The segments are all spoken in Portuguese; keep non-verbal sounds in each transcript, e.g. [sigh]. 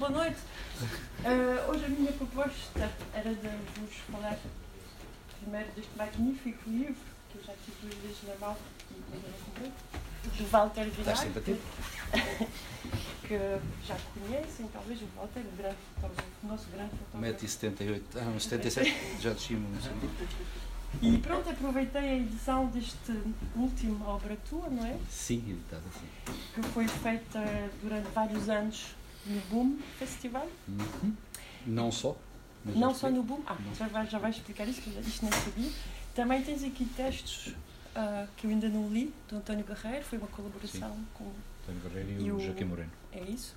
boa noite. Uh, hoje a minha proposta era de vos falar primeiro deste magnífico livro, que eu já tive duas vezes na mão e ainda não comprei, de Walter Vilar, [laughs] que, que já conhecem, talvez o Walter, o, grande, talvez, o nosso grande fotógrafo. 1,78m, ah, 77 [laughs] já descimo. E pronto, aproveitei a edição deste último obra tua, não é? Sim, editada, sim. Que foi feita durante vários anos no Boom Festival. Uhum. Não só. Não só no Boom. Ah, já vais, já vais explicar isso, que isto não sabia. Também tens aqui textos uh, que eu ainda não li, do António Guerreiro, foi uma colaboração sim. com. António Guerreiro e, e o, o Joaquim Moreno. É isso.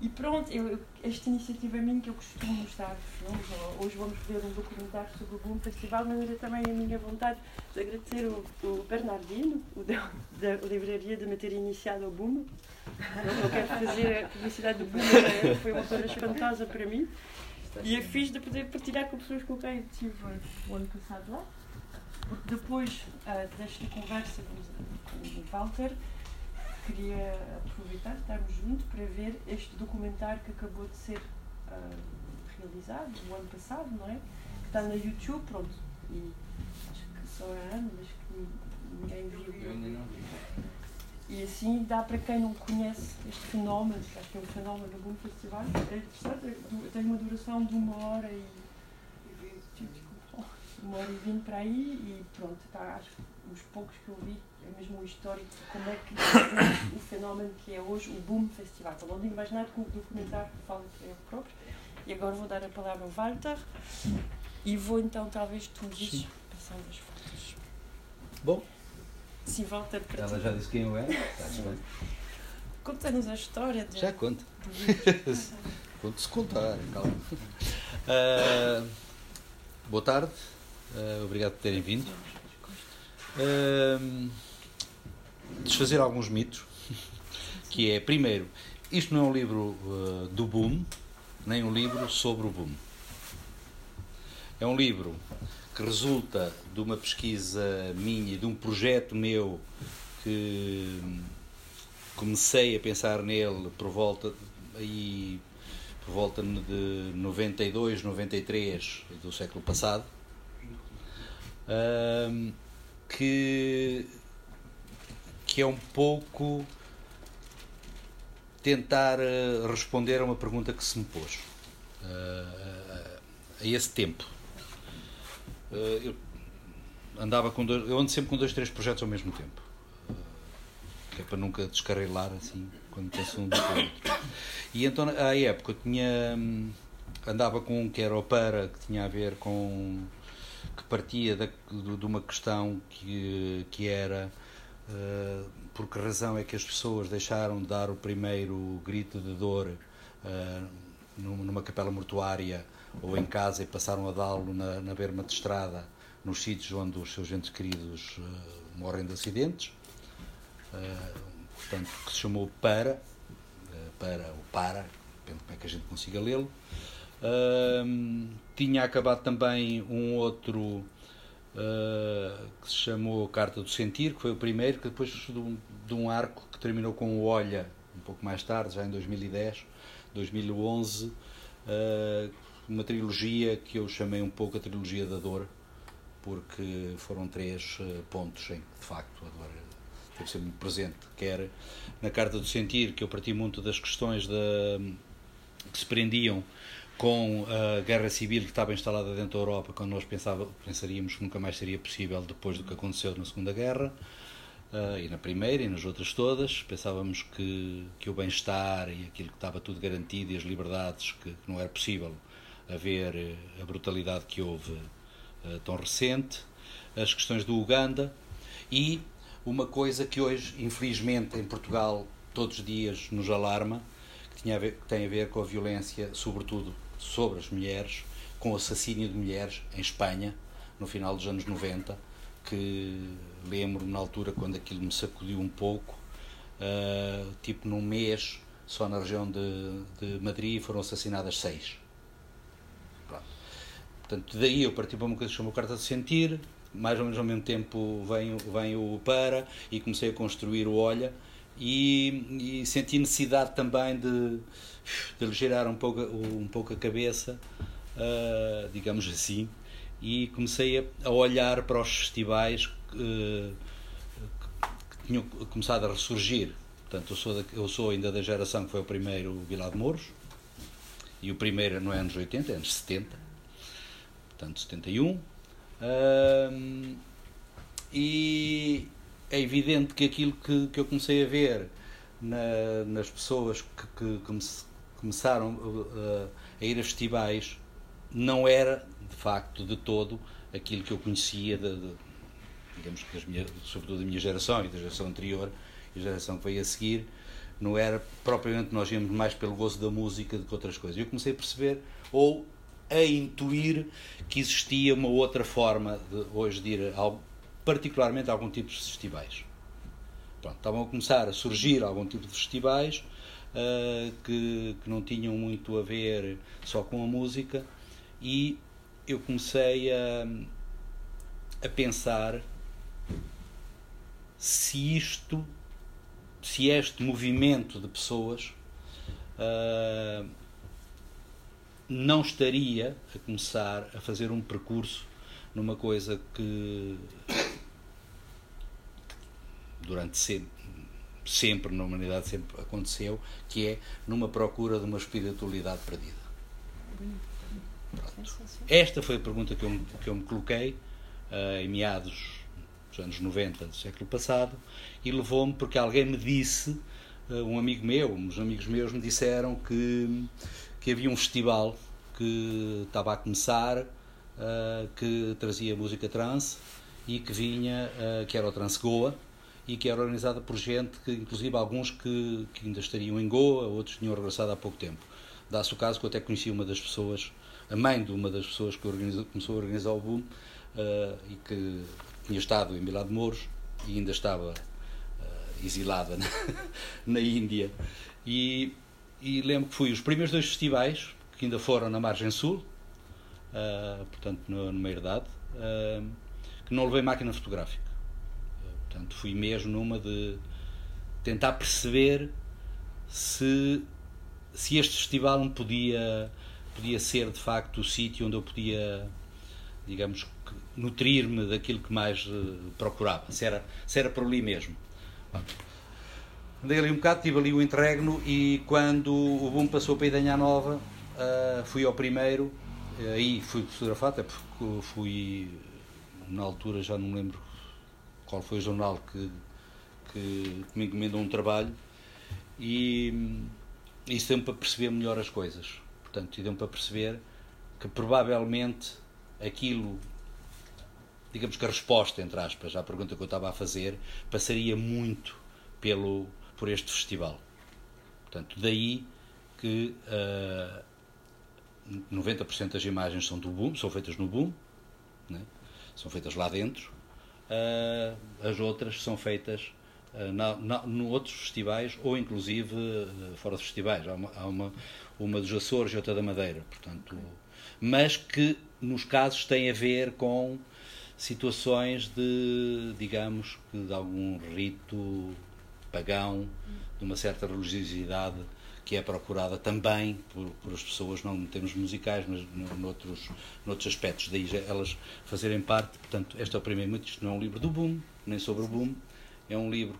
E pronto, eu, esta iniciativa a mim que eu costumo mostrar filmes, hoje vamos ver um documentário sobre o Boom Festival, mas era também a minha vontade de agradecer o, o Bernardino, o da, da livraria de me ter iniciado o Boom. Eu quero fazer a publicidade do Boom, né? foi uma coisa espantosa para mim. E é fiz de poder partilhar com pessoas com quem estive o ano passado lá. Porque depois uh, desta conversa com o Walter, queria aproveitar, estarmos juntos para ver este documentário que acabou de ser uh, realizado o ano passado, não é? Que está na YouTube, pronto. E acho que só é ano, mas que ninguém viu. Eu ainda não vi. E assim dá para quem não conhece este fenómeno, acho que é um fenómeno do Boom Festival, é interessante, tem uma duração de uma hora e. Uma hora e vinte para aí e pronto, tá, acho que os poucos que eu vi é mesmo o histórico de como é que [coughs] o fenómeno que é hoje o Boom Festival. Então, não digo mais nada que o documentário fala que é próprio. E agora vou dar a palavra ao Walter e vou então, talvez, tu dizes, passando as fotos. Bom. Sim, Walter, para Ela já disse quem eu era. [laughs] Está Conta-nos a história. De... Já conta. [laughs] Conto-se contar, calma. Uh, boa tarde. Uh, obrigado por terem vindo. Desfazer alguns mitos, [laughs] que é, primeiro, isto não é um livro uh, do boom, nem um livro sobre o boom. É um livro que resulta de uma pesquisa minha e de um projeto meu que comecei a pensar nele por volta aí por volta de 92, 93 do século passado. Que, que é um pouco tentar uh, responder a uma pergunta que se me pôs uh, a esse tempo. Uh, eu andava com dois, eu ando sempre com dois, três projetos ao mesmo tempo, que é para nunca descarrilar assim quando penso um outro. E então, à época, eu tinha andava com um que era o para que tinha a ver com que partia de, de, uma questão que, que era uh, por que razão é que as pessoas deixaram de dar o primeiro grito de dor uh, numa capela mortuária ou em casa e passaram a dá-lo na, na berma de estrada nos sítios onde os seus entes queridos uh, morrem de acidentes? Portanto que se chamou para para o para depende como é que a gente consiga lê-lo Tinha acabado também um outro uh, que se chamou Carta do Sentir, que foi o primeiro, que depois de um, de um arco que terminou com o Olha, um pouco mais tarde, já em 2010, 2011, uh, uma trilogia que eu chamei um pouco a trilogia da dor, porque foram três pontos em que, de facto, a dor teve ser muito presente, quer na Carta do Sentir, que eu parti muito das questões da, que se prendiam com a guerra civil que estava instalada dentro da Europa, quando nós pensava, pensaríamos que nunca mais seria possível depois do que aconteceu na Segunda Guerra, uh, e na Primeira e nas outras todas, pensávamos que, que o bem-estar e aquilo que estava tudo garantido e as liberdades, que, que não era possível haver eh, a brutalidade que houve uh, tão recente, as questões do Uganda e uma coisa que hoje, infelizmente, em Portugal, todos os dias nos alarma, que, tinha que tem a ver com a violência, sobretudo sobre as mulheres, com o assassínio de mulheres em Espanha, no final dos anos 90, que lembro na altura quando aquilo me sacudiu um pouco, uh, tipo num mês, só na região de, de Madrid foram assassinadas seis. Pronto. Portanto, daí eu parti para uma coisa que chama Carta de Sentir, mais ou menos ao mesmo tempo vem, vem o Para e comecei a construir o Olha, e, e senti necessidade também de, de lhe girar um pouco, um pouco a cabeça, uh, digamos assim, e comecei a, olhar para os festivais uh, que tinham começado a ressurgir. Portanto, eu sou, da, eu sou ainda da geração que foi o primeiro Vila de Mouros, e o primeiro não é anos 80, é anos 70, portanto 71. Uh, e é evidente que aquilo que, que eu comecei a ver na, nas pessoas que, que come, começaram uh, a ir a festivais não era, de facto, de todo aquilo que eu conhecia, de, de, digamos que as minhas, sobretudo da minha geração e da geração anterior e a geração que veio a seguir, não era propriamente nós íamos mais pelo gozo da música do que outras coisas. Eu comecei a perceber, ou a intuir, que existia uma outra forma de hoje de ir particularmente algum tipo de festivais. Pronto, estavam a começar a surgir algum tipo de festivais uh, que, que não tinham muito a ver só com a música e eu comecei a, a pensar se isto, se este movimento de pessoas uh, não estaria a começar a fazer um percurso numa coisa que durante sempre, sempre na humanidade sempre aconteceu, que é numa procura de uma espiritualidade perdida. Pronto. Esta foi a pergunta que eu, que eu me coloquei uh, em meados dos anos 90 do século passado e levou-me porque alguém me disse, uh, um amigo meu, uns amigos meus me disseram que, que havia um festival que estava a começar, uh, que trazia música trance e que vinha, que era o Trance Goa, e que era organizada por gente que, inclusive, alguns que, que ainda estariam em Goa, outros tinham regressado há pouco tempo. Dá-se o caso que eu até conheci uma das pessoas, a mãe de uma das pessoas que organizou, começou a organizar o boom uh, e que tinha estado em Milá de Mouros e ainda estava uh, exilada [laughs] na, na Índia. E, e, lembro que fui os primeiros dois festivais, que ainda foram na margem sul, uh, portanto, numa herdade, que não levei máquina fotográfica. Portanto, fui mesmo numa de tentar perceber se, se este festival me podia, podia ser de facto o sítio onde eu podia, digamos, nutrir-me daquilo que mais uh, procurava, se era, se era por ali mesmo. Andei ali um bocado, tive ali o interregno e quando o boom passou para a Idanha Nova, uh, fui ao primeiro, aí fui fotografado, até porque fui, na altura já não me lembro qual foi o jornal que, que, que me encomendou um trabalho e isso deu-me para perceber melhor as coisas. Portanto, deu-me para perceber que provavelmente aquilo, digamos que a resposta, entre aspas, à pergunta que eu estava a fazer, passaria muito pelo, por este festival. Portanto, daí que uh, ah, 90% das imagens são do boom, são feitas no boom, né? são feitas lá dentro, as outras são feitas uh, na, na, no outros festivais ou inclusive uh, fora de festivais. Há, uma, há uma, uma dos Açores e outra da Madeira, portanto, mas que nos casos têm a ver com situações de, digamos, de algum rito pagão, de uma certa religiosidade que é procurada também por, por as pessoas, não em termos musicais, mas noutros, noutros aspectos. Daí elas fazerem parte. Portanto, este é o primeiro muito. Isto não é um livro do boom, nem sobre o boom. É um livro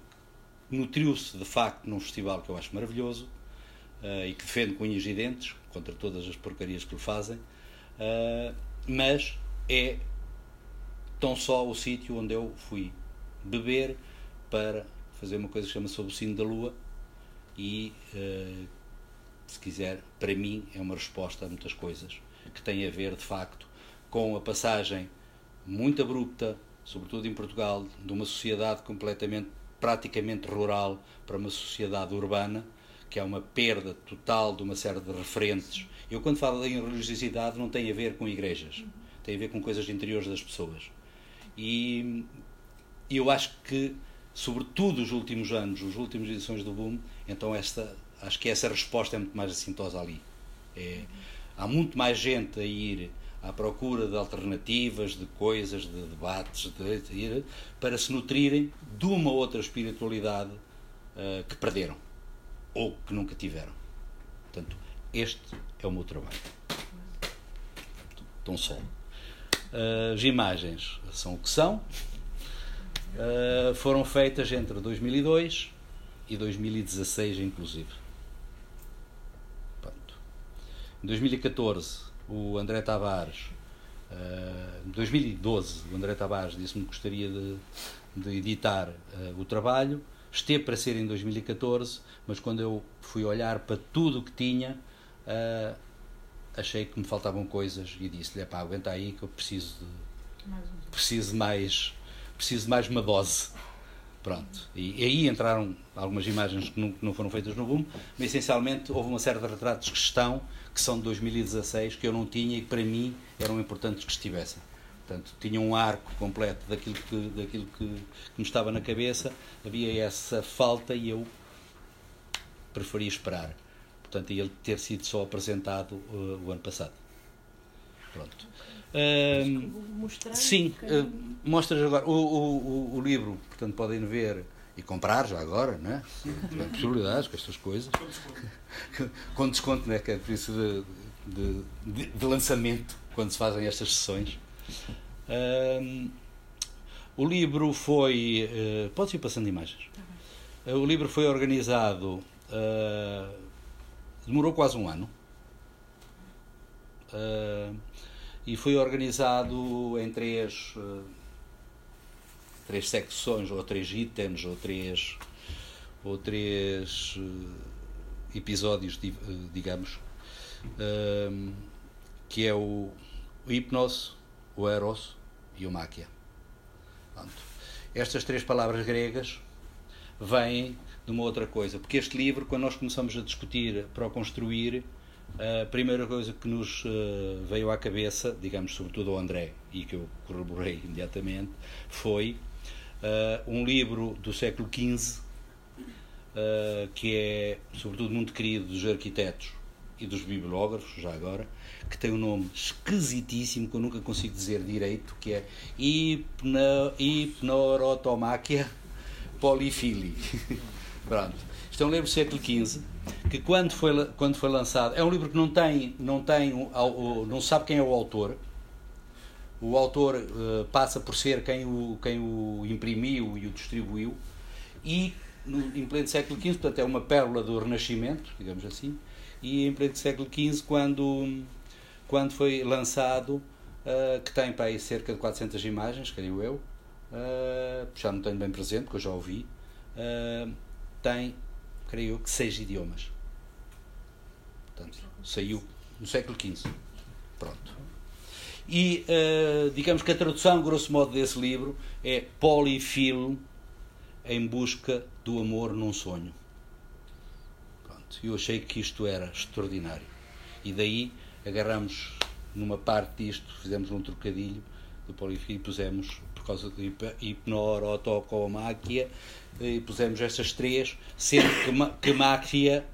que nutriu-se, de facto, num festival que eu acho maravilhoso uh, e que defende com unhas e dentes, contra todas as porcarias que lhe fazem. Uh, mas é tão só o sítio onde eu fui beber para fazer uma coisa que se chama Sob o Sino da Lua, e, uh, se quiser, para mim é uma resposta a muitas coisas que têm a ver, de facto, com a passagem muito abrupta, sobretudo em Portugal, de uma sociedade completamente, praticamente rural para uma sociedade urbana, que é uma perda total de uma série de referentes. Eu, quando falo em religiosidade, não tem a ver com igrejas, tem a ver com coisas interiores das pessoas. E eu acho que sobretudo os últimos anos, as últimas edições do Boom, então esta, acho que essa resposta é muito mais assintosa ali. É, há muito mais gente a ir à procura de alternativas, de coisas, de debates, de, de, para se nutrirem de uma outra espiritualidade uh, que perderam ou que nunca tiveram. Portanto, este é o meu trabalho. Tão só. Uh, as imagens são o que são. Uh, foram feitas entre 2002 e 2016, inclusive. Pronto. Em 2014, o André Tavares. Uh, em 2012, o André Tavares disse-me que gostaria de, de editar uh, o trabalho. Esteve para ser em 2014, mas quando eu fui olhar para tudo o que tinha, uh, achei que me faltavam coisas e disse-lhe: pá, aguenta aí que eu preciso de, preciso de mais, preciso de mais uma dose. Pronto. E, e, aí entraram algumas imagens que não, que não, foram feitas no boom, mas essencialmente houve uma série de retratos que estão, que são de 2016, que eu não tinha e que para mim eram importantes que estivessem. Portanto, tinha um arco completo daquilo que, daquilo que, que me estava na cabeça, havia essa falta e eu preferi esperar. Portanto, ele ter sido só apresentado uh, o ano passado. Pronto. Uh, sim, uh, mostras agora o, o, o, livro, portanto podem ver e comprar já agora, não é? Tem [laughs] possibilidades com estas coisas. Com desconto, não é? Que é por isso de, de, de, lançamento, quando se fazem estas sessões. Uh, o livro foi. Uh, pode ir passando imagens. Uh, o livro foi organizado. Demorou quase um ano. E foi organizado em três, três secções, ou três itens, ou três, ou três episódios, digamos, que é o, o hipnose, o eros e o máquia. Estas três palavras gregas vêm de uma outra coisa, porque este livro, quando nós começamos a discutir para o construir, a primeira coisa que nos eh, veio à cabeça, digamos, sobretudo ao André, e que eu corroborei imediatamente, foi uh, um livro do século XV, uh, que é, sobretudo, muito querido dos arquitetos e dos bibliógrafos, já agora, que tem um nome esquisitíssimo que eu nunca consigo dizer direito, que é hipno, hipnorotomáquia polifili. [laughs] Pronto. Isto é um livro do século XV que quando foi, quando foi lançado, é um livro que não tem, não tem, não sabe quem é o autor. O autor uh, passa por ser quem o, quem o imprimiu e o distribuiu e no, em pleno século XV, portanto é uma pérola do Renascimento, digamos assim, e em pleno século XV, quando quando foi lançado, uh, que tem para aí cerca de 400 imagens, creio eu, uh, já não tenho bem presente, porque eu já ouvi, uh, tem, creio eu, que seis idiomas. Portanto, saiu no século XV. Pronto. E digamos que a tradução, grosso modo, desse livro é Polifilo em busca do amor num sonho. Pronto. Eu achei que isto era extraordinário. E daí agarramos numa parte disto, fizemos um trocadilho do polifio e pusemos, por causa de hipnorotocomáquia, e pusemos estas três, sendo que, que máquia,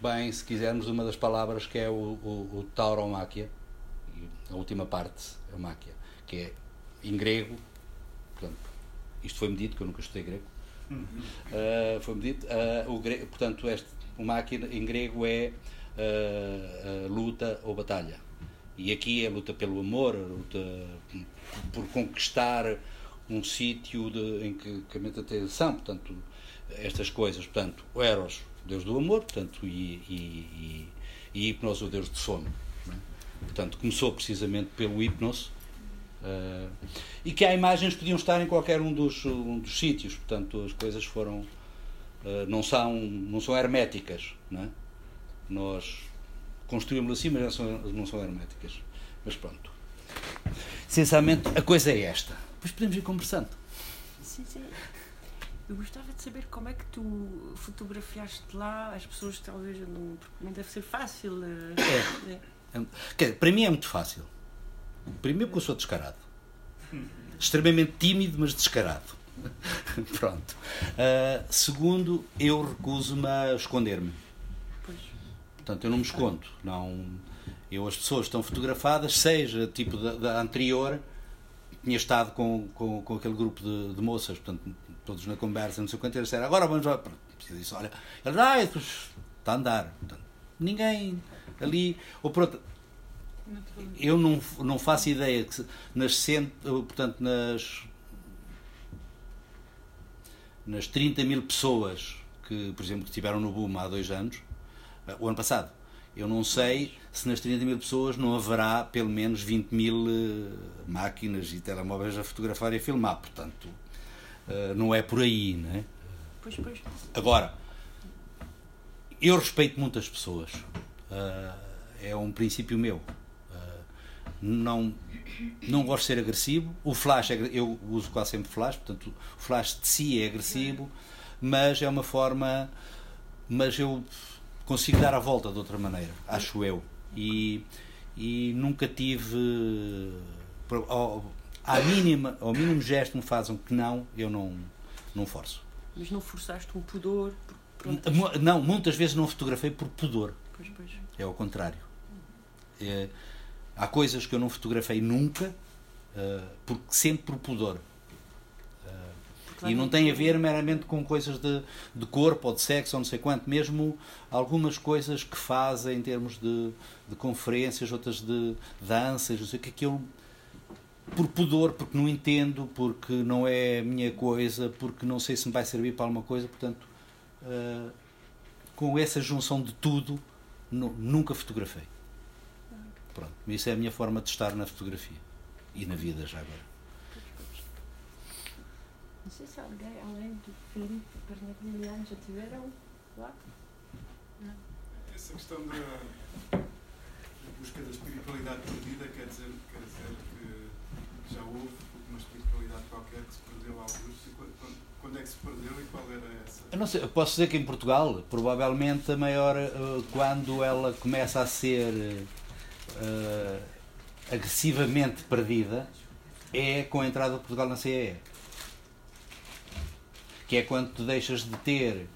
bem, se quisermos, uma das palavras que é o, o, o tauromáquia, a última parte é a máquia, que é em grego, portanto, isto foi medido, que eu nunca estudei grego, uh, foi medido, uh, o grego, portanto, este, o máquina em grego é uh, luta ou batalha. E aqui é a luta pelo amor, a luta por conquistar um sítio em que, que a mente atenção, portanto, estas coisas. Portanto, o Eros, Deus do amor, portanto, e, e, e, e Hipnos, o Deus do sono. É? Portanto, começou precisamente pelo Hipnos. Uh, e que há imagens podiam estar em qualquer um dos, um dos sítios, portanto, as coisas foram. Uh, não, são, não são herméticas. Não é? Nós construímos assim, mas não são, não são herméticas. Mas pronto. Sinceramente, a coisa é esta. Depois podemos ir conversando. Sim, sim. Eu gostava de saber como é que tu fotografiaste lá as pessoas, talvez, não, não deve ser fácil. Eh, é. é. Para mim é muito fácil. Primeiro porque eu sou descarado. Extremamente tímido, mas descarado. [laughs] Pronto. Uh, segundo, eu recuso-me a esconder-me. Portanto, eu não me escondo. Não, eu, as pessoas estão fotografadas, seja tipo da, da anterior, tinha estado com, com, com aquele grupo de, de, moças, portanto, todos na conversa, não sei quanto, eles disseram, agora vamos lá. Eu disse, olha, ele ah, está a andar. Portanto, ninguém ali. Ou por eu não, não faço ideia que nas, cento, portanto, nas, nas 30 mil pessoas que, por exemplo, que estiveram no boom há dois anos, o ano passado, eu não sei se nas 30 mil pessoas não haverá pelo menos 20 mil uh, máquinas e telemóveis a fotografar e a filmar. Portanto, uh, não é por aí, não é? Pois, pois. Agora, eu respeito muitas pessoas. Uh, é um princípio meu não, não gosto de ser agressivo. O flash, é, eu uso quase sempre flash, portanto, o flash de si é agressivo, mas é uma forma. Mas eu consigo dar a volta de outra maneira, acho eu. E, e nunca tive. Ao, à mínima, ao mínimo gesto me fazem que não, eu não, não forço. Mas não forçaste um pudor? Não, muitas vezes não fotografei por pudor. Pois, pois. É ao contrário. É, Há coisas que eu não fotografei nunca, uh, porque sempre por pudor. E não tem a ver meramente com coisas de, de corpo ou de sexo ou não sei quanto, mesmo algumas coisas que fazem em termos de, de conferências, outras de danças, não sei o que, que eu por pudor, porque não entendo, porque não é a minha coisa, porque não sei se me vai servir para alguma coisa, portanto, uh, com essa junção de tudo, nunca fotografei. Pronto, isso é a minha forma de estar na fotografia e na vida já agora. Não sei se alguém, além do Felipe Bernardiniano, já tiveram lá? Não. Essa questão da, da, busca da espiritualidade perdida quer dizer, quer dizer que já houve uma espiritualidade qualquer que se perdeu alguns. Quando, quando é que se perdeu e qual era essa? Eu não sei, eu posso dizer que em Portugal, provavelmente a maior, eh, quando ela começa a ser uh, agressivamente perdida é com a entrada de Portugal na CEE. Que é quando tu deixas de ter,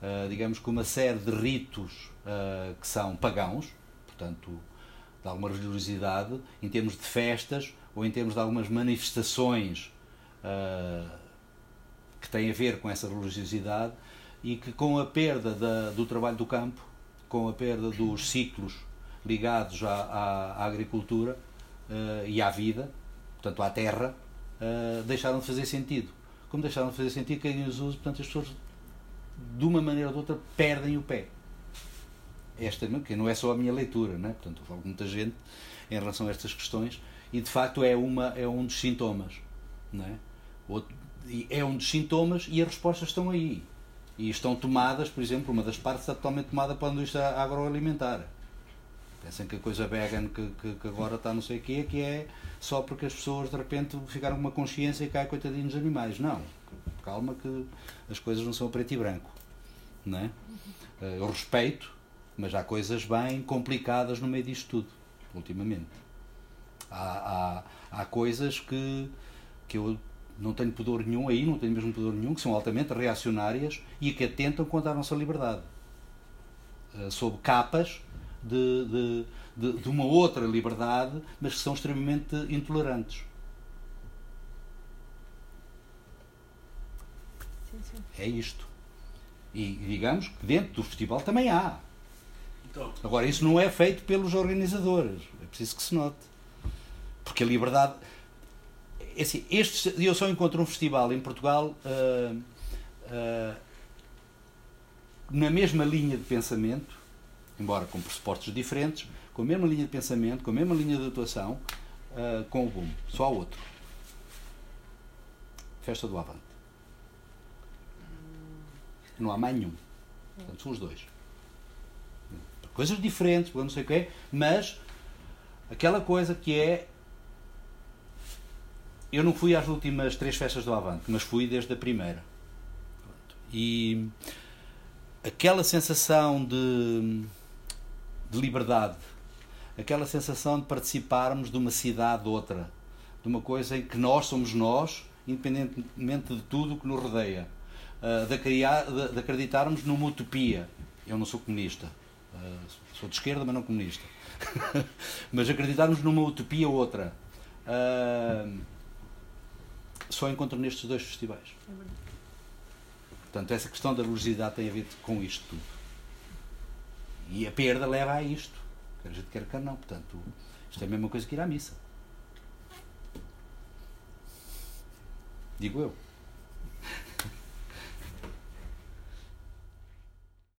uh, digamos que uma série de ritos uh, que são pagãos, portanto, de alguma religiosidade, em termos de festas ou em termos de algumas manifestações que têm a ver com essa religiosidade e que com a perda da, do trabalho do campo, com a perda dos ciclos ligados à, à, à agricultura uh, e à vida, portanto à terra, uh, deixaram de fazer sentido. Como deixaram de fazer sentido, quem os usa, portanto as pessoas, de uma maneira ou de outra, perdem o pé. Esta que não é só a minha leitura, né? portanto, eu falo com muita gente em relação a estas questões e de facto é, uma, é um dos sintomas. Não é? Outro, é um dos sintomas e as respostas estão aí. E estão tomadas, por exemplo, uma das partes está totalmente tomada para a indústria agroalimentar. Pensem que a coisa vegan que, que, que, agora está não sei o quê, que é só porque as pessoas de repente ficaram com uma consciência e caem coitadinhos animais. Não. Calma que as coisas não são preto e branco. Não é? Eh, eu respeito, mas há coisas bem complicadas no meio disto tudo, ultimamente. Há, há, há coisas que, que eu não tenho pudor nenhum aí, não tenho mesmo pudor nenhum, que são altamente reacionárias e que atentam contra a nossa liberdade. Eh, sob capas de, de, de, de uma outra liberdade, mas que são extremamente intolerantes. É isto. E digamos que dentro do festival também há. Então. Agora, isso não é feito pelos organizadores. É preciso que se note. Porque a liberdade. É assim, este, eu só encontro um festival em Portugal uh, uh, na mesma linha de pensamento embora com pressupostos diferentes, com a mesma linha de pensamento, com a mesma linha de atuação, uh, com o boom. Só outro. Festa do Avante. Não há mais nenhum. Portanto, são os dois. Coisas diferentes, não sei o quê, mas aquela coisa que é. Eu não fui às últimas três festas do Avante, mas fui desde a primeira. E aquela sensação de de liberdade, aquela sensação de participarmos de uma cidade ou outra, de uma coisa em que nós somos nós, independentemente de tudo o que nos rodeia, uh, de, criar, de, de, acreditarmos numa utopia. Eu não sou comunista, uh, sou de esquerda, mas não comunista. [laughs] mas acreditarmos numa utopia ou outra. Uh, só encontro nestes dois festivais. Portanto, essa questão da religiosidade tem a ver com isto tudo. E a perda leva a isto. Que a gente quer que não. Portanto, isto é a mesma coisa que ir à missa. Digo eu.